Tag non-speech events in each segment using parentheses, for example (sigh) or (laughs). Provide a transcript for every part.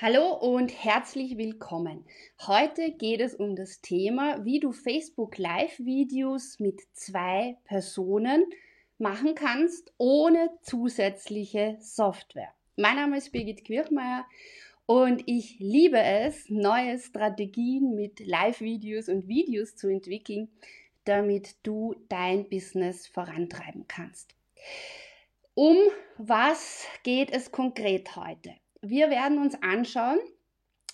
Hallo und herzlich willkommen. Heute geht es um das Thema, wie du Facebook Live-Videos mit zwei Personen machen kannst, ohne zusätzliche Software. Mein Name ist Birgit Quirchmeier und ich liebe es, neue Strategien mit Live-Videos und Videos zu entwickeln, damit du dein Business vorantreiben kannst. Um was geht es konkret heute? Wir werden uns anschauen,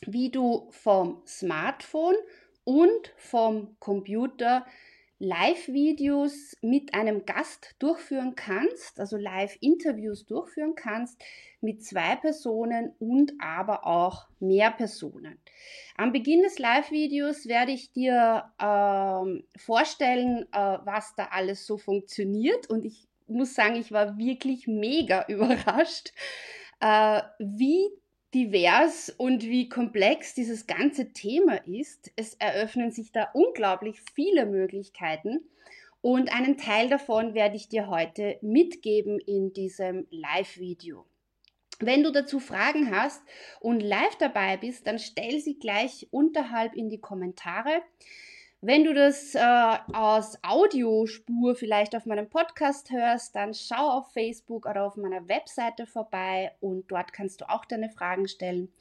wie du vom Smartphone und vom Computer Live-Videos mit einem Gast durchführen kannst, also Live-Interviews durchführen kannst mit zwei Personen und aber auch mehr Personen. Am Beginn des Live-Videos werde ich dir ähm, vorstellen, äh, was da alles so funktioniert und ich muss sagen, ich war wirklich mega (laughs) überrascht, äh, wie divers und wie komplex dieses ganze Thema ist. Es eröffnen sich da unglaublich viele Möglichkeiten und einen Teil davon werde ich dir heute mitgeben in diesem Live-Video. Wenn du dazu Fragen hast und live dabei bist, dann stell sie gleich unterhalb in die Kommentare. Wenn du das äh, aus Audiospur vielleicht auf meinem Podcast hörst, dann schau auf Facebook oder auf meiner Webseite vorbei und dort kannst du auch deine Fragen stellen.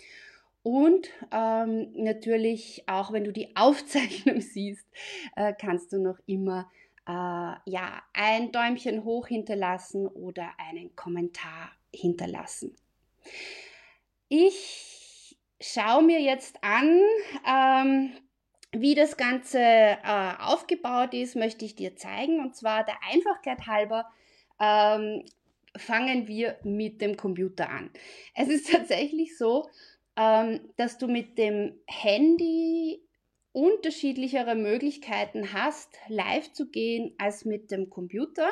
Und ähm, natürlich, auch wenn du die (laughs) Aufzeichnung siehst, äh, kannst du noch immer äh, ja, ein Däumchen hoch hinterlassen oder einen Kommentar hinterlassen. Ich schaue mir jetzt an, ähm, wie das Ganze äh, aufgebaut ist, möchte ich dir zeigen. Und zwar der Einfachkeit halber ähm, fangen wir mit dem Computer an. Es ist (laughs) tatsächlich so, ähm, dass du mit dem Handy unterschiedlichere Möglichkeiten hast, live zu gehen als mit dem Computer.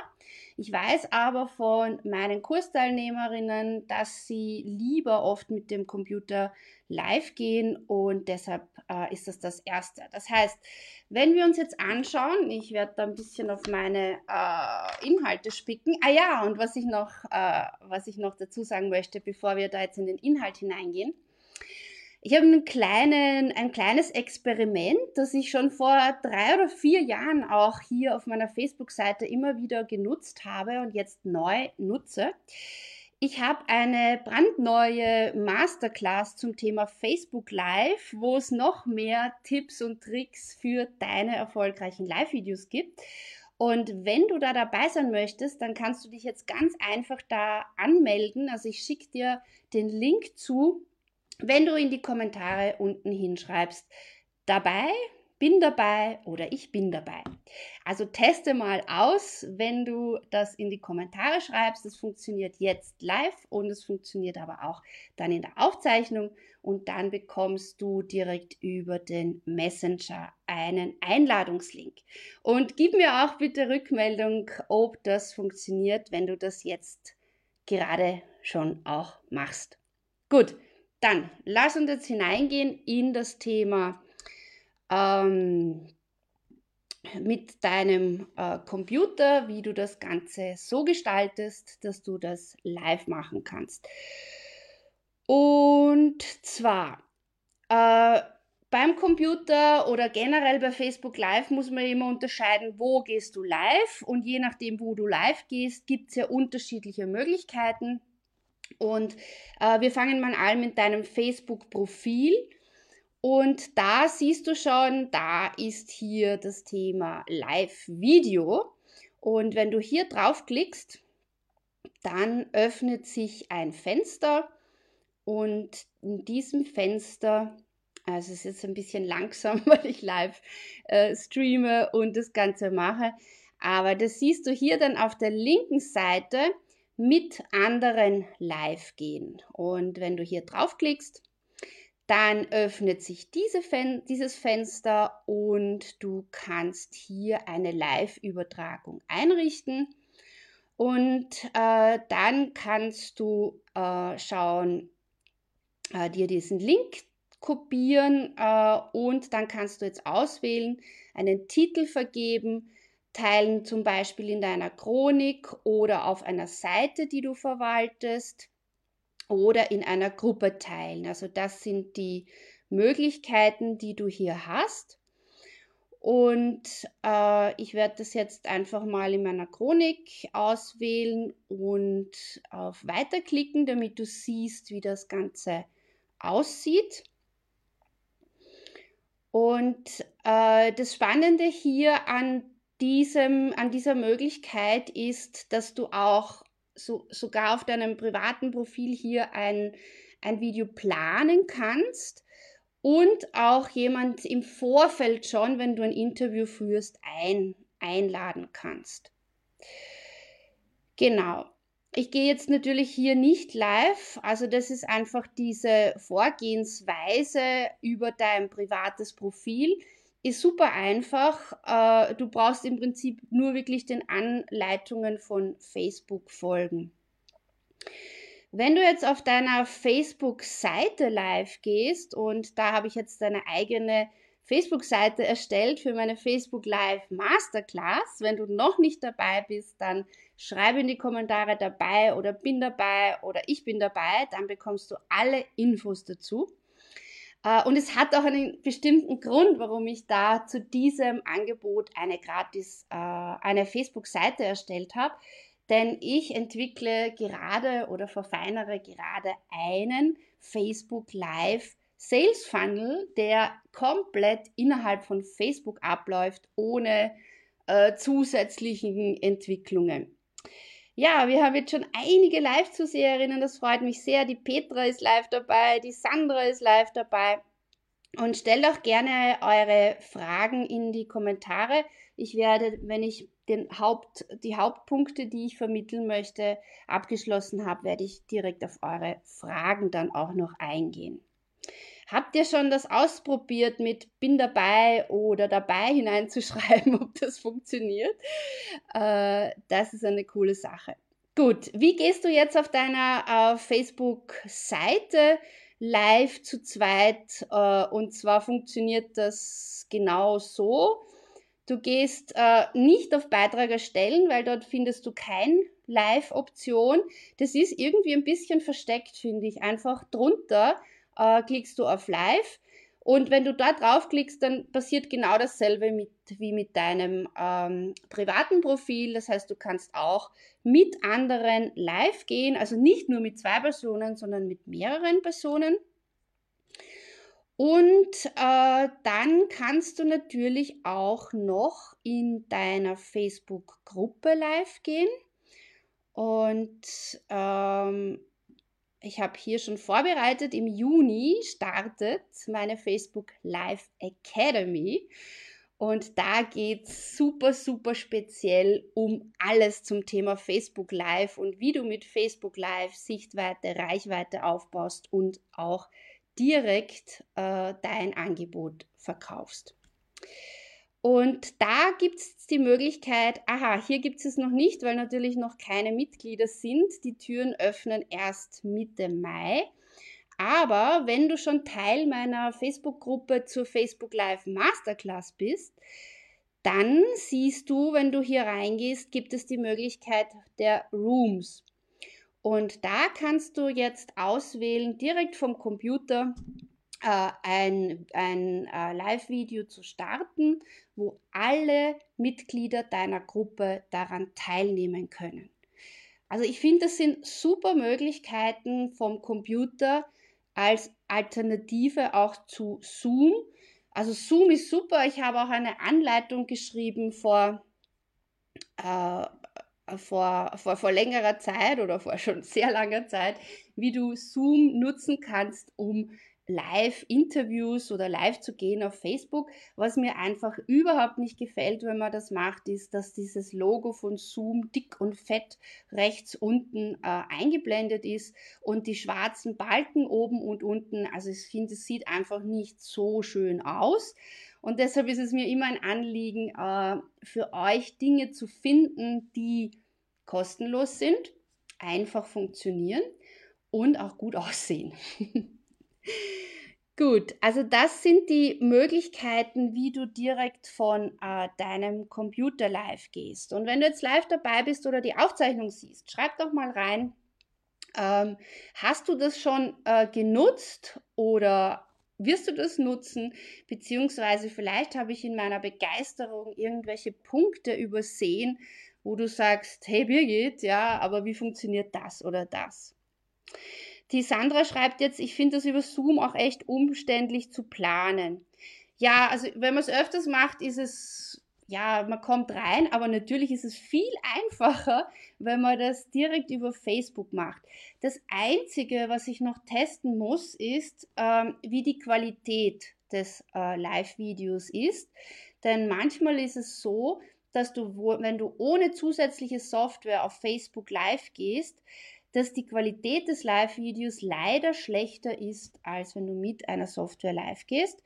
Ich weiß aber von meinen Kursteilnehmerinnen, dass sie lieber oft mit dem Computer live gehen und deshalb äh, ist das das Erste. Das heißt, wenn wir uns jetzt anschauen, ich werde da ein bisschen auf meine äh, Inhalte spicken. Ah ja, und was ich, noch, äh, was ich noch dazu sagen möchte, bevor wir da jetzt in den Inhalt hineingehen. Ich habe einen kleinen, ein kleines Experiment, das ich schon vor drei oder vier Jahren auch hier auf meiner Facebook-Seite immer wieder genutzt habe und jetzt neu nutze. Ich habe eine brandneue Masterclass zum Thema Facebook Live, wo es noch mehr Tipps und Tricks für deine erfolgreichen Live-Videos gibt. Und wenn du da dabei sein möchtest, dann kannst du dich jetzt ganz einfach da anmelden. Also ich schicke dir den Link zu wenn du in die Kommentare unten hinschreibst, dabei, bin dabei oder ich bin dabei. Also teste mal aus, wenn du das in die Kommentare schreibst. Das funktioniert jetzt live und es funktioniert aber auch dann in der Aufzeichnung und dann bekommst du direkt über den Messenger einen Einladungslink. Und gib mir auch bitte Rückmeldung, ob das funktioniert, wenn du das jetzt gerade schon auch machst. Gut, dann lass uns jetzt hineingehen in das Thema ähm, mit deinem äh, Computer, wie du das Ganze so gestaltest, dass du das live machen kannst. Und zwar äh, beim Computer oder generell bei Facebook Live muss man immer unterscheiden, wo gehst du live und je nachdem, wo du live gehst, gibt es ja unterschiedliche Möglichkeiten. Und äh, wir fangen mal an mit deinem Facebook-Profil. Und da siehst du schon, da ist hier das Thema Live-Video. Und wenn du hier draufklickst, dann öffnet sich ein Fenster und in diesem Fenster, also es ist jetzt ein bisschen langsam, (laughs) weil ich live äh, streame und das Ganze mache, aber das siehst du hier dann auf der linken Seite, mit anderen live gehen. Und wenn du hier draufklickst, dann öffnet sich diese Fen dieses Fenster und du kannst hier eine Live-Übertragung einrichten. Und äh, dann kannst du äh, schauen, äh, dir diesen Link kopieren äh, und dann kannst du jetzt auswählen, einen Titel vergeben, teilen zum Beispiel in deiner Chronik oder auf einer Seite, die du verwaltest oder in einer Gruppe teilen. Also das sind die Möglichkeiten, die du hier hast. Und äh, ich werde das jetzt einfach mal in meiner Chronik auswählen und auf Weiterklicken, damit du siehst, wie das Ganze aussieht. Und äh, das Spannende hier an, diesem, an dieser Möglichkeit ist, dass du auch so, sogar auf deinem privaten Profil hier ein, ein Video planen kannst und auch jemand im Vorfeld schon, wenn du ein Interview führst, ein, einladen kannst. Genau. Ich gehe jetzt natürlich hier nicht live, also das ist einfach diese Vorgehensweise über dein privates Profil. Ist super einfach. Äh, du brauchst im Prinzip nur wirklich den Anleitungen von Facebook folgen. Wenn du jetzt auf deiner Facebook-Seite live gehst und da habe ich jetzt deine eigene Facebook-Seite erstellt für meine Facebook Live Masterclass. Wenn du noch nicht dabei bist, dann schreibe in die Kommentare dabei oder bin dabei oder ich bin dabei. Dann bekommst du alle Infos dazu. Äh, und es hat auch einen bestimmten Grund, warum ich da zu diesem Angebot eine gratis, äh, eine Facebook-Seite erstellt habe. Denn ich entwickle gerade oder verfeinere gerade einen Facebook Live Sales Funnel, der komplett innerhalb von Facebook abläuft, ohne äh, zusätzlichen Entwicklungen. Ja, wir haben jetzt schon einige Live-Zuseherinnen, das freut mich sehr. Die Petra ist live dabei, die Sandra ist live dabei. Und stellt auch gerne eure Fragen in die Kommentare. Ich werde, wenn ich den Haupt, die Hauptpunkte, die ich vermitteln möchte, abgeschlossen habe, werde ich direkt auf eure Fragen dann auch noch eingehen. Habt ihr schon das ausprobiert mit bin dabei oder dabei (laughs) hineinzuschreiben, ob das funktioniert? Äh, das ist eine coole Sache. Gut, wie gehst du jetzt auf deiner äh, Facebook-Seite live zu zweit? Äh, und zwar funktioniert das genau so. Du gehst äh, nicht auf Beitrag erstellen, weil dort findest du keine Live-Option. Das ist irgendwie ein bisschen versteckt, finde ich. Einfach drunter äh, klickst du auf Live. Und wenn du da draufklickst, dann passiert genau dasselbe mit, wie mit deinem ähm, privaten Profil. Das heißt, du kannst auch mit anderen live gehen, also nicht nur mit zwei Personen, sondern mit mehreren Personen. Und äh, dann kannst du natürlich auch noch in deiner Facebook-Gruppe live gehen. Und ähm, ich habe hier schon vorbereitet, im Juni startet meine Facebook Live Academy. Und da geht es super, super speziell um alles zum Thema Facebook Live und wie du mit Facebook Live Sichtweite, Reichweite aufbaust und auch direkt äh, dein Angebot verkaufst. Und da gibt es die Möglichkeit, aha, hier gibt es noch nicht, weil natürlich noch keine Mitglieder sind. Die Türen öffnen erst Mitte Mai. Aber wenn du schon Teil meiner Facebook-Gruppe zur Facebook Live Masterclass bist, dann siehst du, wenn du hier reingehst, gibt es die Möglichkeit der Rooms. Und da kannst du jetzt auswählen, direkt vom Computer, ein, ein äh, Live-Video zu starten, wo alle Mitglieder deiner Gruppe daran teilnehmen können. Also ich finde, das sind super Möglichkeiten vom Computer als Alternative auch zu Zoom. Also Zoom ist super. Ich habe auch eine Anleitung geschrieben vor, äh, vor, vor, vor längerer Zeit oder vor schon (laughs) sehr langer Zeit, wie du Zoom nutzen kannst, um Live-Interviews oder live zu gehen auf Facebook. Was mir einfach überhaupt nicht gefällt, wenn man das macht, ist, dass dieses Logo von Zoom dick und fett rechts unten äh, eingeblendet ist und die schwarzen Balken oben und unten. Also ich finde, es sieht einfach nicht so schön aus. Und deshalb ist es mir immer ein Anliegen, äh, für euch Dinge zu finden, die kostenlos sind, einfach funktionieren und auch gut (laughs) aussehen. Gut, also das sind die Möglichkeiten, wie du direkt von äh, deinem Computer live gehst. Und wenn du jetzt live dabei bist oder die Aufzeichnung siehst, schreib doch mal rein, ähm, hast du das schon äh, genutzt oder wirst du das nutzen? Beziehungsweise vielleicht habe ich in meiner Begeisterung irgendwelche Punkte übersehen, wo du sagst, hey Birgit, ja, aber wie funktioniert das oder das? Die Sandra schreibt jetzt, ich finde das über Zoom auch echt umständlich zu planen. Ja, also wenn man es öfters macht, ist es, ja, man kommt rein, aber natürlich ist es viel (laughs) einfacher, wenn man das direkt über Facebook macht. Das Einzige, was ich noch testen muss, ist, ähm, wie die Qualität des äh, Live-Videos ist. Denn manchmal ist es so, dass du, wenn du ohne zusätzliche Software auf Facebook Live gehst, dass die Qualität des Live-Videos leider schlechter ist, als wenn du mit einer Software live gehst.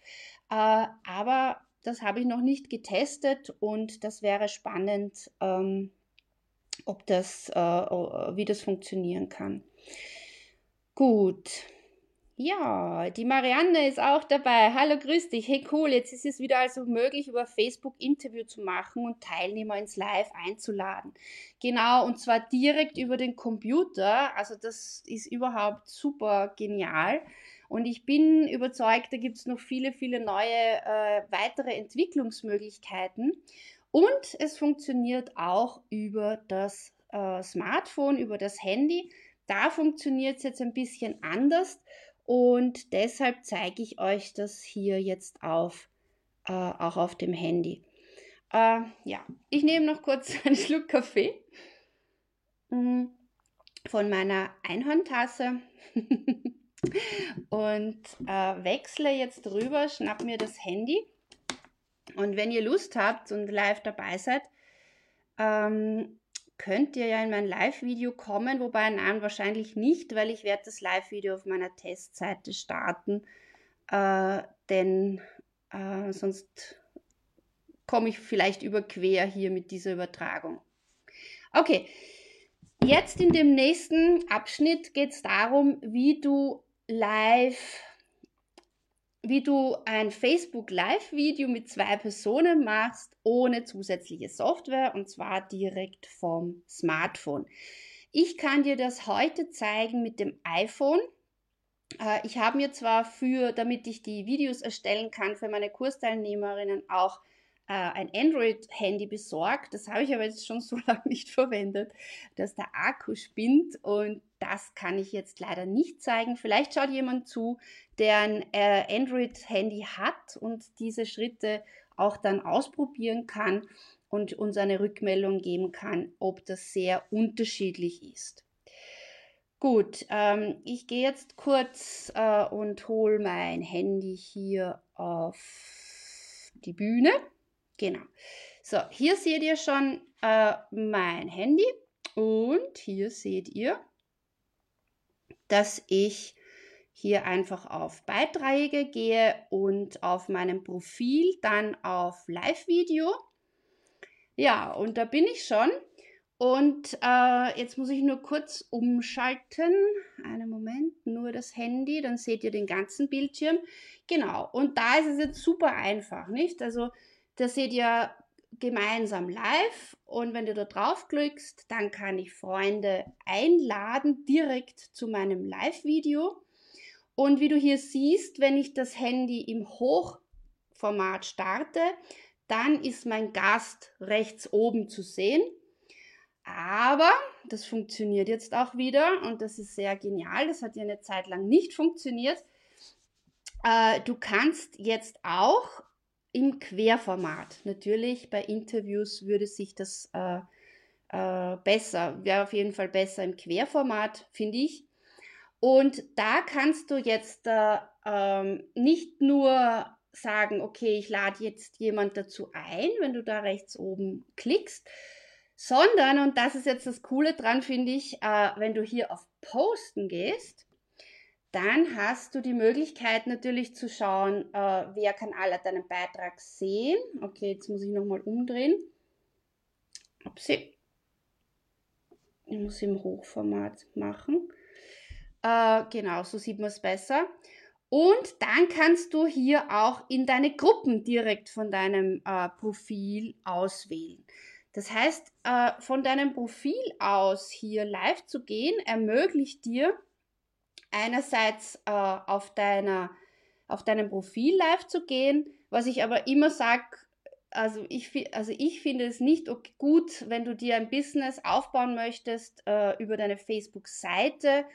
Äh, aber das habe ich noch nicht getestet und das wäre spannend, ähm, ob das, äh, wie das funktionieren kann. Gut. Ja, die Marianne ist auch dabei. Hallo, grüß dich. Hey, cool. Jetzt ist es wieder also möglich, über Facebook Interview zu machen und Teilnehmer ins Live einzuladen. Genau, und zwar direkt über den Computer. Also das ist überhaupt super genial. Und ich bin überzeugt, da gibt es noch viele, viele neue äh, weitere Entwicklungsmöglichkeiten. Und es funktioniert auch über das äh, Smartphone, über das Handy. Da funktioniert es jetzt ein bisschen anders. Und deshalb zeige ich euch das hier jetzt auf, äh, auch auf dem Handy. Äh, ja, ich nehme noch kurz (laughs) einen Schluck Kaffee mm, von meiner Einhorntasse (laughs) und äh, wechsle jetzt rüber, schnapp mir das Handy. Und wenn ihr Lust habt und live dabei seid, ähm, könnt ihr ja in mein Live-Video kommen, wobei nein, wahrscheinlich nicht, weil ich werde das Live-Video auf meiner Testseite starten, äh, denn äh, sonst komme ich vielleicht überquer hier mit dieser Übertragung. Okay, jetzt in dem nächsten Abschnitt geht es darum, wie du live wie du ein Facebook Live-Video mit zwei Personen machst, ohne zusätzliche Software und zwar direkt vom Smartphone. Ich kann dir das heute zeigen mit dem iPhone. Äh, ich habe mir zwar für, damit ich die Videos erstellen kann, für meine Kursteilnehmerinnen auch äh, ein Android-Handy besorgt. Das habe ich aber jetzt schon (laughs) so lange nicht verwendet, dass der Akku spinnt und das kann ich jetzt leider nicht zeigen. Vielleicht schaut jemand zu, der ein äh, Android-Handy hat und diese Schritte auch dann ausprobieren kann und uns eine Rückmeldung geben kann, ob das sehr unterschiedlich ist. Gut, ähm, ich gehe jetzt kurz äh, und hole mein Handy hier auf die Bühne. Genau. So, hier seht ihr schon äh, mein Handy und hier seht ihr, dass ich hier einfach auf Beiträge gehe und auf meinem Profil dann auf Live-Video. Ja, und da bin ich schon. Und äh, jetzt muss ich nur kurz umschalten. Einen Moment, nur das Handy, dann seht ihr den ganzen Bildschirm. Genau, und da ist es jetzt super einfach, nicht? Also da seht ihr gemeinsam live und wenn du da draufklickst, dann kann ich Freunde einladen direkt zu meinem Live-Video. Und wie du hier siehst, wenn ich das Handy im Hochformat starte, dann ist mein Gast rechts oben zu sehen. Aber das funktioniert jetzt auch wieder und das ist sehr genial. Das hat ja eine Zeit lang nicht funktioniert. Äh, du kannst jetzt auch im Querformat. Natürlich bei Interviews würde sich das äh, äh, besser, wäre auf jeden Fall besser im Querformat, finde ich. Und da kannst du jetzt äh, ähm, nicht nur sagen, okay, ich lade jetzt jemand dazu ein, wenn du da rechts oben klickst, sondern, und das ist jetzt das Coole dran, finde ich, äh, wenn du hier auf Posten gehst, dann hast du die Möglichkeit natürlich zu schauen, äh, wer kann alle deinen Beitrag sehen. Okay, jetzt muss ich nochmal umdrehen. Upsi. Ich muss im Hochformat machen. Äh, genau, so sieht man es besser. Und dann kannst du hier auch in deine Gruppen direkt von deinem äh, Profil auswählen. Das heißt, äh, von deinem Profil aus hier live zu gehen, ermöglicht dir einerseits äh, auf, deiner, auf deinem Profil live zu gehen, was ich aber immer sage, also ich, also ich finde es nicht gut, wenn du dir ein Business aufbauen möchtest äh, über deine Facebook-Seite.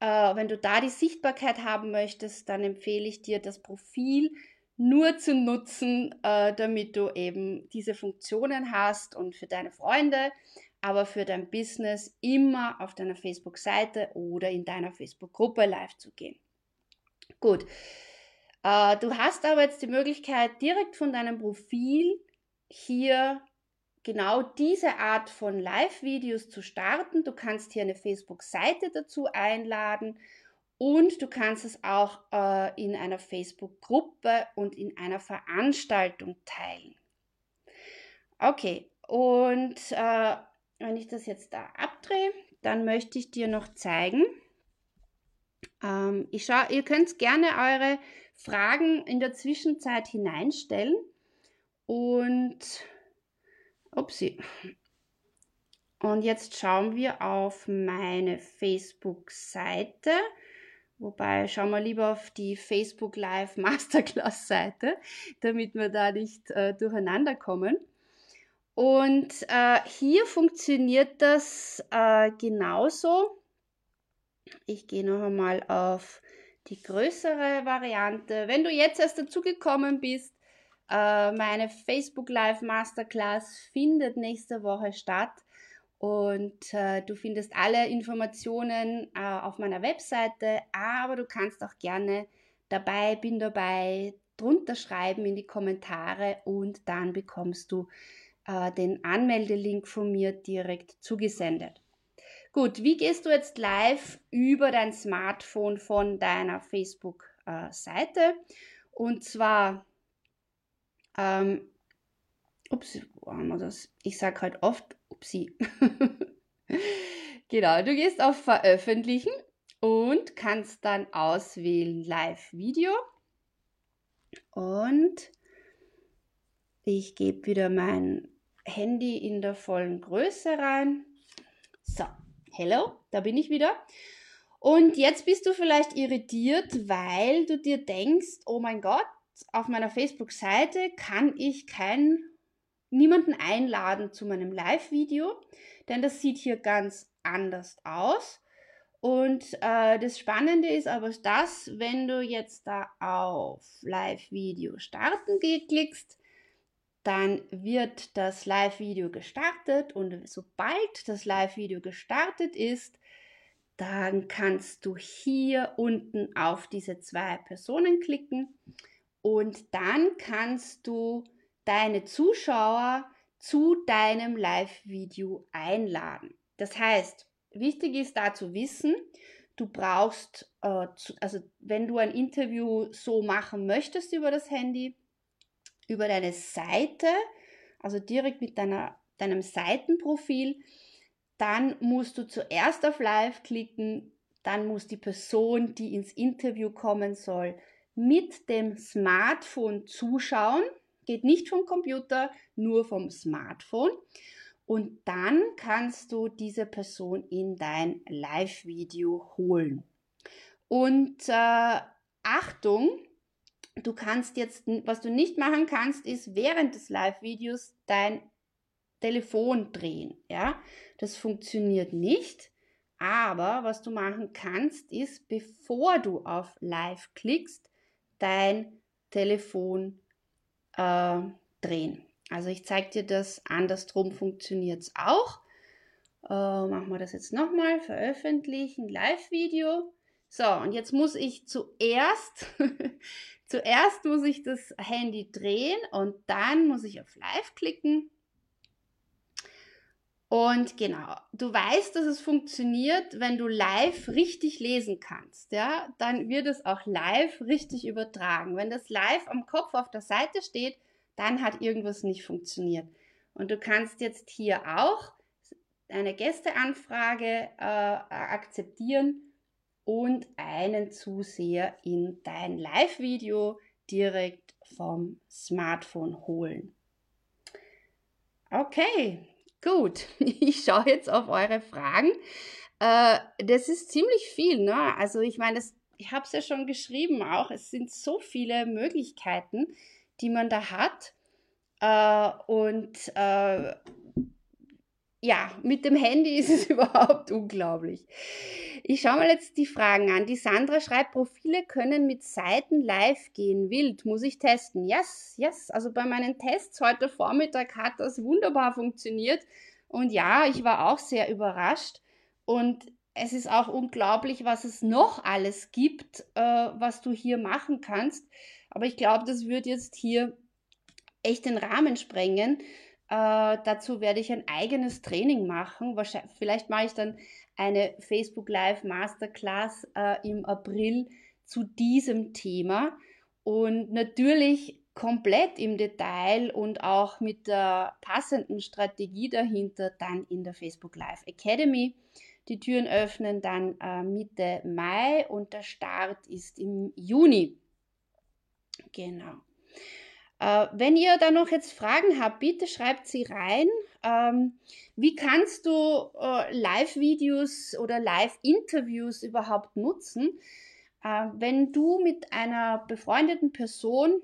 Äh, wenn du da die Sichtbarkeit haben möchtest, dann empfehle ich dir das Profil nur zu nutzen, äh, damit du eben diese Funktionen hast und für deine Freunde, aber für dein Business immer auf deiner Facebook-Seite oder in deiner Facebook-Gruppe live zu gehen. Gut. Äh, du hast aber jetzt die Möglichkeit, direkt von deinem Profil hier genau diese Art von Live-Videos zu starten. Du kannst hier eine Facebook-Seite dazu einladen und du kannst es auch äh, in einer Facebook-Gruppe und in einer Veranstaltung teilen. Okay, und äh, wenn ich das jetzt da abdrehe, dann möchte ich dir noch zeigen. Ähm, ich schau, ihr könnt gerne eure Fragen in der Zwischenzeit hineinstellen. Und upsie. Und jetzt schauen wir auf meine Facebook-Seite. Wobei schauen wir lieber auf die Facebook Live Masterclass Seite, (laughs) damit wir da nicht äh, durcheinander kommen. Und äh, hier funktioniert das äh, genauso. Ich gehe noch einmal auf die größere Variante. Wenn du jetzt erst dazugekommen bist, äh, meine Facebook Live Masterclass findet nächste Woche statt. Und äh, du findest alle Informationen äh, auf meiner Webseite, aber du kannst auch gerne dabei, bin dabei, drunter schreiben in die Kommentare und dann bekommst du äh, den Anmeldelink von mir direkt zugesendet. Gut, wie gehst du jetzt live über dein Smartphone von deiner Facebook-Seite? Und zwar, ähm, ups, wo haben wir das? Ich sage halt oft, upsi. (laughs) genau, du gehst auf Veröffentlichen und kannst dann auswählen Live-Video. Und ich gebe wieder mein Handy in der vollen Größe rein. So, Hello, da bin ich wieder. Und jetzt bist du vielleicht irritiert, weil du dir denkst, oh mein Gott, auf meiner Facebook-Seite kann ich keinen niemanden einladen zu meinem Live-Video, denn das sieht hier ganz anders aus. Und äh, das Spannende ist aber das, wenn du jetzt da auf Live-Video starten klickst, dann wird das Live-Video gestartet und sobald das Live-Video gestartet ist, dann kannst du hier unten auf diese zwei Personen klicken und dann kannst du deine Zuschauer zu deinem Live-Video einladen. Das heißt, wichtig ist da zu wissen, du brauchst, äh, zu, also wenn du ein Interview so machen möchtest über das Handy, über deine Seite, also direkt mit deiner, deinem Seitenprofil, dann musst du zuerst auf Live klicken, dann muss die Person, die ins Interview kommen soll, mit dem Smartphone zuschauen. Geht nicht vom Computer, nur vom Smartphone. Und dann kannst du diese Person in dein Live-Video holen. Und äh, Achtung, Du kannst jetzt, was du nicht machen kannst, ist während des Live-Videos dein Telefon drehen. Ja, das funktioniert nicht. Aber was du machen kannst, ist, bevor du auf Live klickst, dein Telefon äh, drehen. Also ich zeige dir das, andersrum funktioniert es auch. Äh, machen wir das jetzt nochmal, veröffentlichen, Live-Video. So, und jetzt muss ich zuerst, (laughs) zuerst muss ich das Handy drehen und dann muss ich auf Live klicken. Und genau, du weißt, dass es funktioniert, wenn du live richtig lesen kannst, ja, dann wird es auch live richtig übertragen. Wenn das live am Kopf auf der Seite steht, dann hat irgendwas nicht funktioniert. Und du kannst jetzt hier auch eine Gästeanfrage äh, akzeptieren und einen Zuseher in dein Live-Video direkt vom Smartphone holen. Okay, gut. (laughs) Ich schaue jetzt auf eure Fragen. Äh, das ist ziemlich viel, ne? Also ich meine, das, ich habe es ja schon geschrieben auch. Es sind so viele Möglichkeiten, die man da hat. Äh, und äh, ja, mit dem Handy ist es (laughs) überhaupt unglaublich. Ich schaue mal jetzt die Fragen an. Die Sandra schreibt, Profile können mit Seiten live gehen. Wild, muss ich testen. Yes, yes. Also bei meinen Tests heute Vormittag hat das wunderbar funktioniert. Und ja, ich war auch sehr überrascht. Und es ist auch unglaublich, was es noch alles gibt, äh, was du hier machen kannst. Aber ich glaube, das wird jetzt hier echt den Rahmen sprengen. Äh, dazu werde ich ein eigenes Training machen. Wahrscheinlich, vielleicht mache ich dann eine Facebook Live Masterclass äh, im April zu diesem Thema. Und natürlich komplett im Detail und auch mit der passenden Strategie dahinter dann in der Facebook Live Academy. Die Türen öffnen dann äh, Mitte Mai und der Start ist im Juni. Genau. Äh, wenn ihr da noch jetzt Fragen habt, bitte schreibt sie rein. Ähm, wie kannst du äh, Live-Videos oder Live-Interviews überhaupt nutzen? Äh, wenn du mit einer befreundeten Person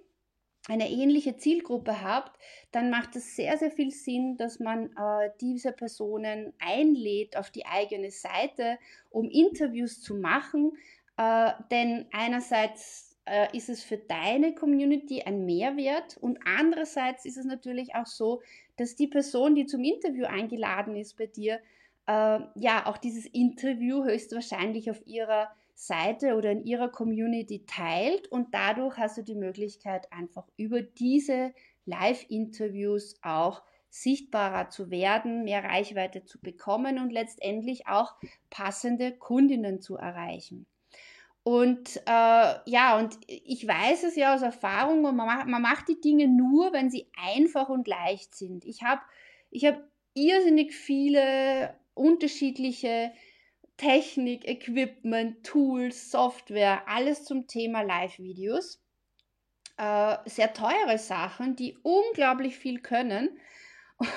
eine ähnliche Zielgruppe habt, dann macht es sehr, sehr viel Sinn, dass man äh, diese Personen einlädt auf die eigene Seite, um Interviews zu machen. Äh, denn einerseits äh, ist es für deine Community ein Mehrwert und andererseits ist es natürlich auch so, dass die Person, die zum Interview eingeladen ist bei dir, äh, ja auch dieses Interview höchstwahrscheinlich auf ihrer Seite oder in ihrer Community teilt und dadurch hast du die Möglichkeit einfach über diese Live-Interviews auch sichtbarer zu werden, mehr Reichweite zu bekommen und letztendlich auch passende Kundinnen zu erreichen. Und äh, ja, und ich weiß es ja aus Erfahrung, man macht, man macht die Dinge nur, wenn sie einfach und leicht sind. Ich habe ich hab irrsinnig viele unterschiedliche Technik, Equipment, Tools, Software, alles zum Thema Live-Videos. Äh, sehr teure Sachen, die unglaublich viel können. (laughs)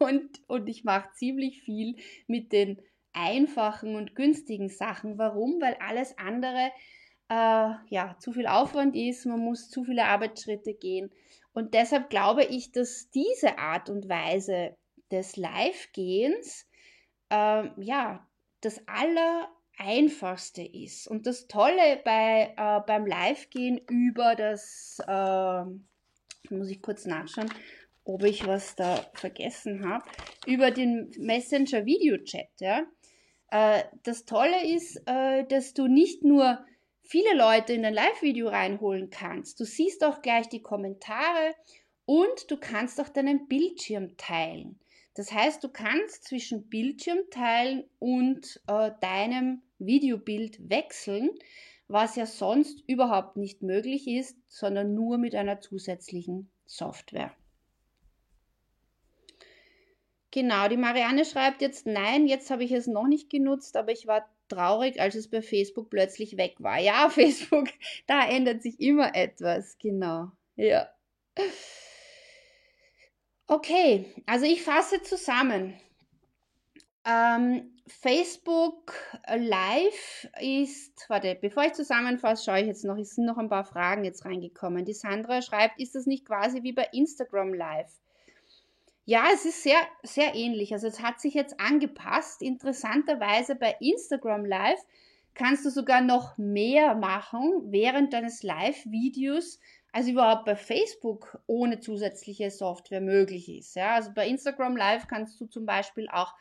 Und, und ich mache ziemlich viel mit den einfachen und günstigen Sachen. Warum? Weil alles andere äh, ja zu viel Aufwand ist, man muss zu viele Arbeitsschritte gehen. Und deshalb glaube ich, dass diese Art und Weise des Live-Gehens äh, ja das allereinfachste ist. Und das Tolle bei, äh, beim Live-Gehen über das, äh, muss ich kurz nachschauen, ob ich was da vergessen habe, über den Messenger Video Chat, ja. Äh, das Tolle ist, äh, dass du nicht nur viele Leute in ein Live-Video reinholen kannst, du siehst auch gleich die Kommentare und du kannst auch deinen Bildschirm teilen. Das heißt, du kannst zwischen Bildschirm teilen und äh, deinem Videobild wechseln, was ja sonst überhaupt nicht möglich ist, sondern nur mit einer zusätzlichen Software. Genau, die Marianne schreibt jetzt, nein, jetzt habe ich es noch nicht genutzt, aber ich war traurig, als es bei Facebook plötzlich weg war. Ja, (laughs) Facebook, da ändert sich immer etwas, genau. Ja. Okay, also ich fasse zusammen. Ähm, Facebook Live ist, warte, bevor ich zusammenfasse, schaue ich jetzt noch, es sind noch ein paar Fragen jetzt reingekommen. Die Sandra schreibt, ist das nicht quasi wie bei Instagram Live? Ja, es ist sehr, sehr ähnlich. Also es hat sich jetzt angepasst. Interessanterweise bei Instagram Live kannst du sogar noch mehr machen während deines Live-Videos, als überhaupt bei Facebook ohne zusätzliche Software möglich ist. Ja, also bei Instagram Live kannst du zum Beispiel auch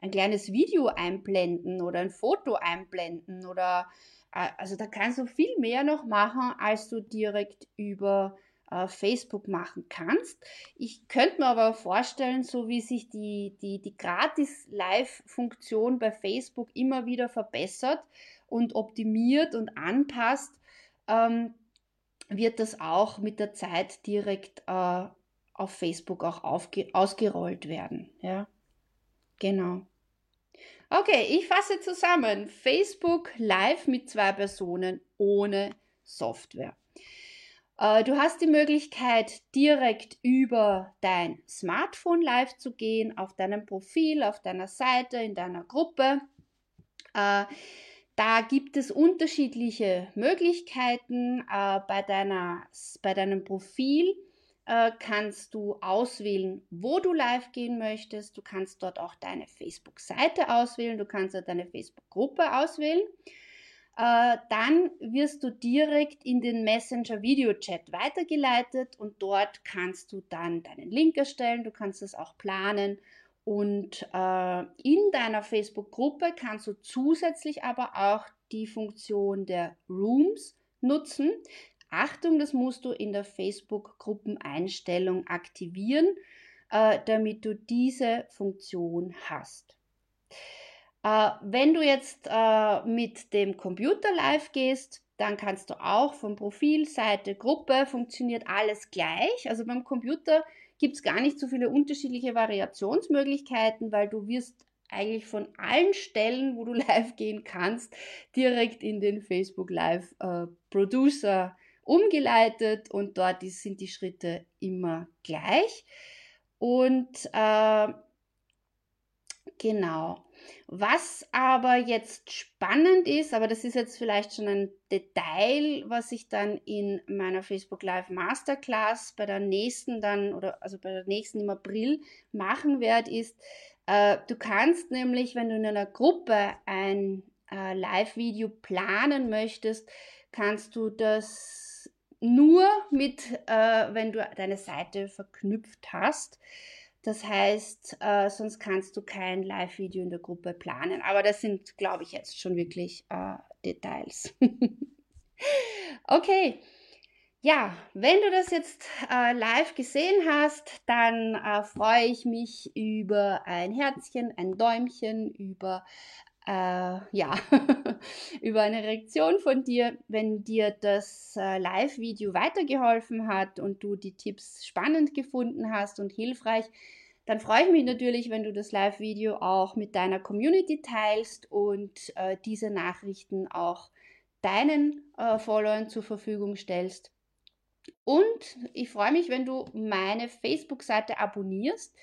ein kleines Video einblenden oder ein Foto einblenden oder äh, also da kannst du viel mehr noch machen, als du direkt über äh, Facebook machen kannst. Ich könnte mir aber vorstellen, so wie sich die, die, die Gratis-Live-Funktion bei Facebook immer wieder verbessert und optimiert und anpasst, ähm, wird das auch mit der Zeit direkt äh, auf Facebook auch ausgerollt werden. Ja, genau. Okay, ich fasse zusammen. Facebook Live mit zwei Personen ohne Software. Äh, du hast die Möglichkeit, direkt über dein Smartphone live zu gehen, auf deinem Profil, auf deiner Seite, in deiner Gruppe. Äh, da gibt es unterschiedliche Möglichkeiten. Äh, bei, deiner, bei deinem Profil kannst du auswählen, wo du live gehen möchtest. Du kannst dort auch deine Facebook-Seite auswählen. Du kannst deine Facebook-Gruppe auswählen äh, dann wirst du direkt in den Messenger Video Chat weitergeleitet und dort kannst du dann deinen Link erstellen, du kannst es auch planen und äh, in deiner Facebook-Gruppe kannst du zusätzlich aber auch die Funktion der Rooms nutzen. Achtung, das musst du in der Facebook-Gruppeneinstellung aktivieren, äh, damit du diese Funktion hast. Äh, wenn du jetzt äh, mit dem Computer live gehst, dann kannst du auch vom Profil, Seite, Gruppe, funktioniert alles gleich. Also beim Computer gibt es gar nicht so viele unterschiedliche Variationsmöglichkeiten, weil du wirst eigentlich von allen Stellen, wo du (laughs) live gehen kannst, direkt in den Facebook Live äh, Producer umgeleitet und dort sind die Schritte immer gleich. Und äh, genau. Was aber jetzt spannend ist, aber das ist jetzt vielleicht schon ein Detail, was ich dann in meiner Facebook Live Masterclass bei der nächsten dann oder also bei der nächsten im April machen werde, ist, äh, du kannst nämlich, wenn du in einer Gruppe ein äh, Live-Video planen möchtest, kannst du das nur mit, äh, wenn du deine Seite verknüpft hast. Das heißt, äh, sonst kannst du kein Live-Video in der Gruppe planen. Aber das sind, glaube ich, jetzt schon wirklich äh, Details. (laughs) okay. Ja, wenn du das jetzt äh, live gesehen hast, dann äh, freue ich mich über ein Herzchen, ein Däumchen, über äh, ja, (laughs) über eine Reaktion von dir, wenn dir das äh, Live-Video weitergeholfen hat und du die Tipps spannend gefunden hast und hilfreich, dann freue ich mich natürlich, wenn du das Live-Video auch mit deiner Community teilst und äh, diese Nachrichten auch deinen äh, Followern zur Verfügung stellst. Und ich freue mich, wenn du meine Facebook-Seite abonnierst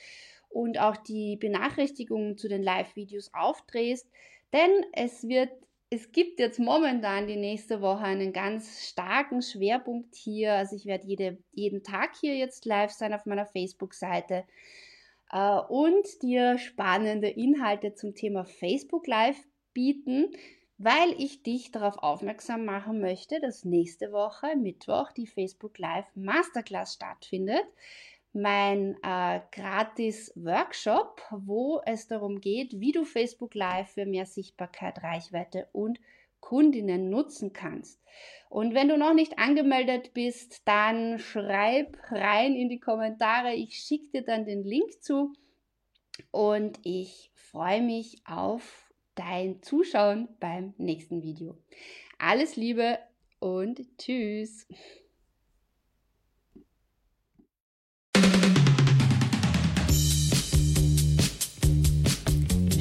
und auch die Benachrichtigungen zu den Live-Videos aufdrehst, denn es wird es gibt jetzt momentan die nächste Woche einen ganz starken Schwerpunkt hier. Also ich werde jede, jeden Tag hier jetzt live sein auf meiner Facebook-Seite. Äh, und dir spannende Inhalte zum Thema Facebook Live bieten, weil ich dich darauf aufmerksam machen möchte, dass nächste Woche, Mittwoch, die Facebook Live Masterclass stattfindet mein äh, gratis Workshop, wo es darum geht, wie du Facebook Live für mehr Sichtbarkeit, Reichweite und Kundinnen nutzen kannst. Und wenn du noch nicht angemeldet bist, dann schreib rein in die Kommentare. Ich schicke dir dann den Link zu und ich freue mich auf dein Zuschauen beim nächsten Video. Alles Liebe und tschüss.